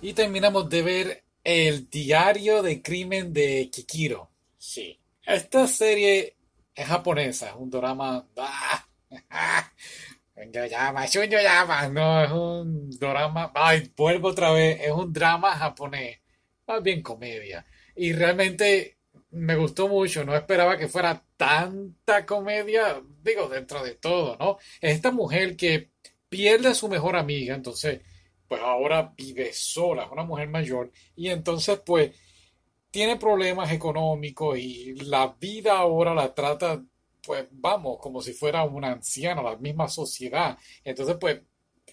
Y terminamos de ver El diario de crimen de Kikiro. Sí. Esta serie es japonesa, es un drama. ¡Ah! Yo llama, llama. No, es un drama. Ay, vuelvo otra vez. Es un drama japonés. Más bien comedia. Y realmente me gustó mucho. No esperaba que fuera tanta comedia. Digo, dentro de todo, ¿no? Esta mujer que pierde a su mejor amiga, entonces, pues ahora vive sola, es una mujer mayor. Y entonces, pues, tiene problemas económicos y la vida ahora la trata pues vamos, como si fuera una anciana, la misma sociedad. Entonces, pues,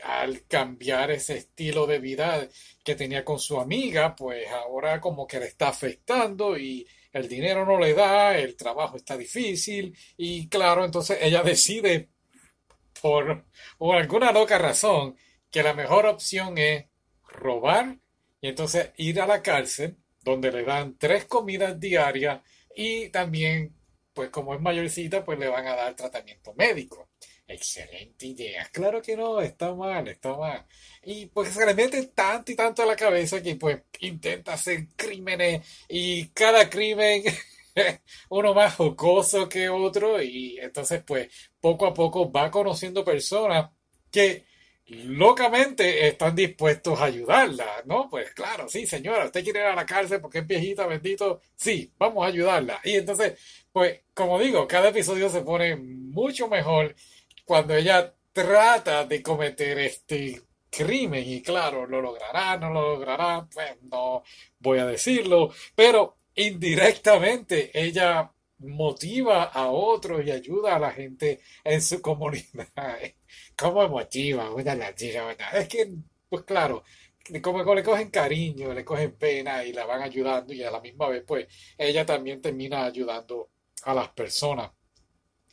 al cambiar ese estilo de vida que tenía con su amiga, pues ahora como que le está afectando y el dinero no le da, el trabajo está difícil y claro, entonces ella decide por, por alguna loca razón que la mejor opción es robar y entonces ir a la cárcel donde le dan tres comidas diarias y también pues como es mayorcita, pues le van a dar tratamiento médico. Excelente idea. Claro que no, está mal, está mal. Y pues se le mete tanto y tanto a la cabeza que pues intenta hacer crímenes y cada crimen uno más jocoso que otro y entonces pues poco a poco va conociendo personas que locamente están dispuestos a ayudarla, ¿no? Pues claro, sí, señora, usted quiere ir a la cárcel porque es viejita, bendito, sí, vamos a ayudarla. Y entonces, pues, como digo, cada episodio se pone mucho mejor cuando ella trata de cometer este crimen y claro, lo logrará, no lo logrará, pues no voy a decirlo, pero indirectamente ella motiva a otros y ayuda a la gente en su comunidad. ¿Cómo motiva? Una Es que, pues claro, como le cogen cariño, le cogen pena y la van ayudando y a la misma vez, pues ella también termina ayudando a las personas.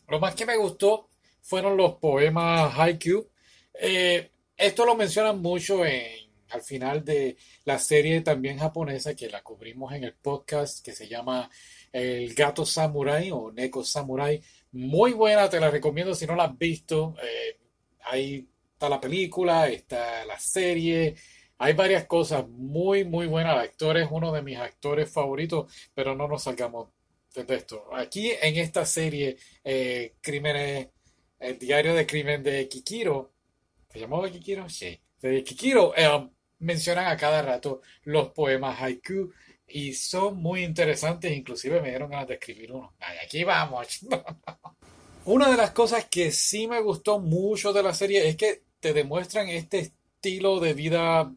Lo más que me gustó fueron los poemas Haikyuu. Eh, esto lo mencionan mucho en, al final de la serie también japonesa que la cubrimos en el podcast que se llama El gato samurai o Neko Samurai. Muy buena, te la recomiendo si no la has visto. Eh, ahí está la película, está la serie. Hay varias cosas muy, muy buenas. El actor es uno de mis actores favoritos, pero no nos salgamos de esto. Aquí en esta serie, eh, Crímenes, el diario de crimen de Kikiro, ¿se llamaba Kikiro? Sí. De Kikiro, eh, mencionan a cada rato los poemas haiku y son muy interesantes, inclusive me dieron ganas de escribir uno. aquí vamos. Una de las cosas que sí me gustó mucho de la serie es que te demuestran este estilo de vida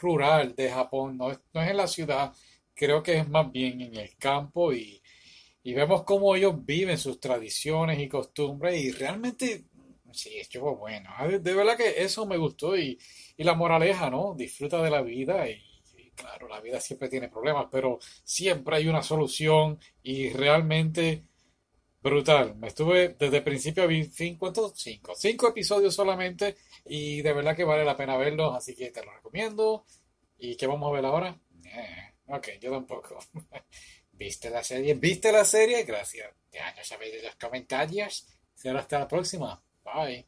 rural de Japón, no es, no es en la ciudad, creo que es más bien en el campo y, y vemos cómo ellos viven sus tradiciones y costumbres y realmente sí, estuvo bueno. De verdad que eso me gustó y, y la moraleja, ¿no? Disfruta de la vida y, claro, la vida siempre tiene problemas, pero siempre hay una solución y realmente brutal. Me estuve desde principio a fin, ¿cuántos? Cinco. Cinco episodios solamente y de verdad que vale la pena verlos, así que te lo recomiendo. ¿Y qué vamos a ver ahora? Eh, ok, yo tampoco. ¿Viste la serie? ¿Viste la serie? Gracias. Ya no sabéis de los comentarios. Será hasta la próxima. Bye.